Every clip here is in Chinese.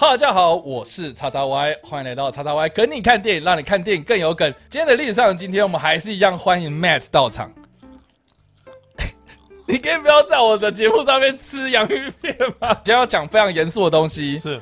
哈大家好，我是叉叉 Y，欢迎来到叉叉 Y，跟你看电影，让你看电影更有梗。今天的历史上，今天我们还是一样欢迎 Matt 到场。你可以不要在我的节目上面吃洋芋片吗？今天要讲非常严肃的东西。是，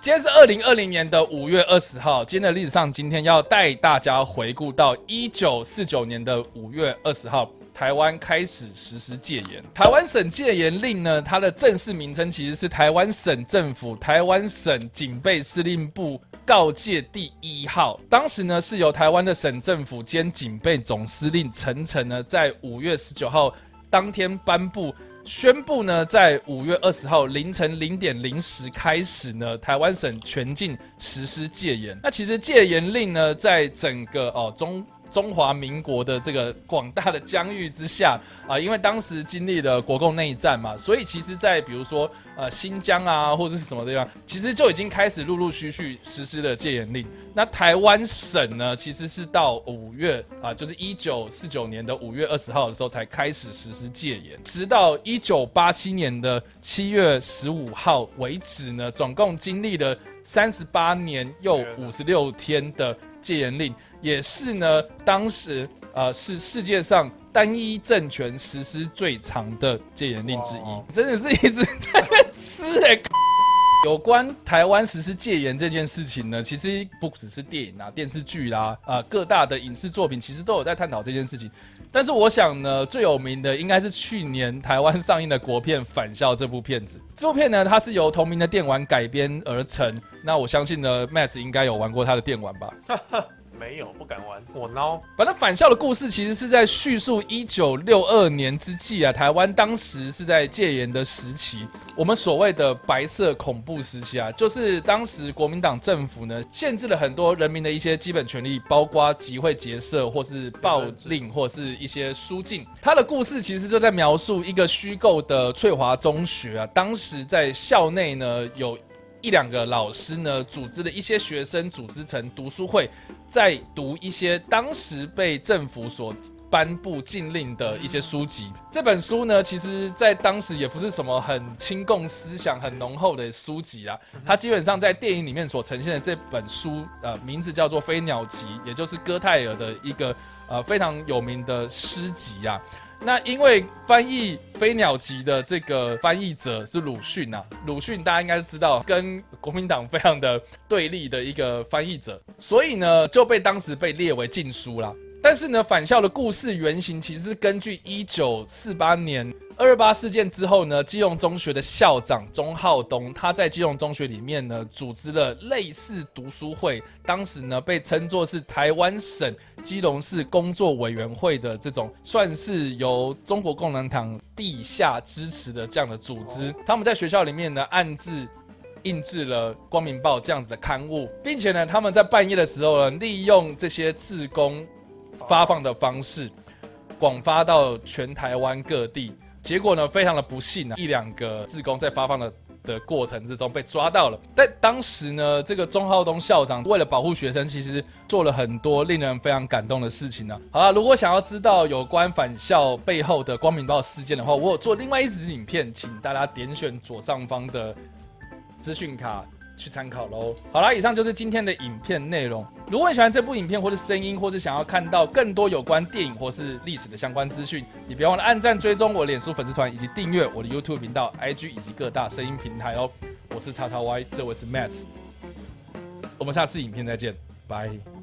今天是二零二零年的五月二十号。今天的历史上，今天要带大家回顾到一九四九年的五月二十号。台湾开始实施戒严。台湾省戒严令呢，它的正式名称其实是台湾省政府台湾省警备司令部告诫第一号。当时呢，是由台湾的省政府兼警备总司令陈诚呢，在五月十九号当天颁布宣布呢，在五月二十号凌晨零点零时开始呢，台湾省全境实施戒严。那其实戒严令呢，在整个哦中。中华民国的这个广大的疆域之下啊，因为当时经历了国共内战嘛，所以其实，在比如说呃新疆啊或者是什么地方，其实就已经开始陆陆续续实施了戒严令。那台湾省呢，其实是到五月啊，就是一九四九年的五月二十号的时候才开始实施戒严，直到一九八七年的七月十五号为止呢，总共经历了三十八年又五十六天的戒严令。也是呢，当时呃是世界上单一政权实施最长的戒严令之一，真的是一直在吃哎。有关台湾实施戒严这件事情呢，其实不只是电影啊、电视剧啦，啊各大的影视作品其实都有在探讨这件事情。但是我想呢，最有名的应该是去年台湾上映的国片《返校》这部片子。这部片呢，它是由同名的电玩改编而成。那我相信呢，Max 应该有玩过他的电玩吧？没有，不敢玩。我孬。反正返校的故事其实是在叙述一九六二年之际啊，台湾当时是在戒严的时期，我们所谓的白色恐怖时期啊，就是当时国民党政府呢，限制了很多人民的一些基本权利，包括集会结社或是暴令或是一些书禁。他的故事其实就在描述一个虚构的翠华中学啊，当时在校内呢有。一两个老师呢，组织了一些学生，组织成读书会，在读一些当时被政府所颁布禁令的一些书籍。这本书呢，其实在当时也不是什么很亲共思想很浓厚的书籍啦。它基本上在电影里面所呈现的这本书，呃，名字叫做《飞鸟集》，也就是哥泰尔的一个呃非常有名的诗集啊。那因为翻译《飞鸟集》的这个翻译者是鲁迅呐，鲁迅大家应该知道，跟国民党非常的对立的一个翻译者，所以呢就被当时被列为禁书啦。但是呢，返校的故事原型其实是根据一九四八年。二二八事件之后呢，基隆中学的校长钟浩东，他在基隆中学里面呢，组织了类似读书会，当时呢被称作是台湾省基隆市工作委员会的这种，算是由中国共产党地下支持的这样的组织。他们在学校里面呢，暗自印制了《光明报》这样子的刊物，并且呢，他们在半夜的时候呢，利用这些志工发放的方式，广发到全台湾各地。结果呢，非常的不幸啊，一两个志工在发放的的过程之中被抓到了。但当时呢，这个钟浩东校长为了保护学生，其实做了很多令人非常感动的事情呢。好了，如果想要知道有关返校背后的光明报事件的话，我有做另外一支影片，请大家点选左上方的资讯卡。去参考喽。好啦，以上就是今天的影片内容。如果你喜欢这部影片，或是声音，或是想要看到更多有关电影或是历史的相关资讯，你别忘了按赞、追踪我脸书粉丝团，以及订阅我的 YouTube 频道、IG 以及各大声音平台哦。我是叉叉 Y，这位是 Matt。我们下次影片再见，拜。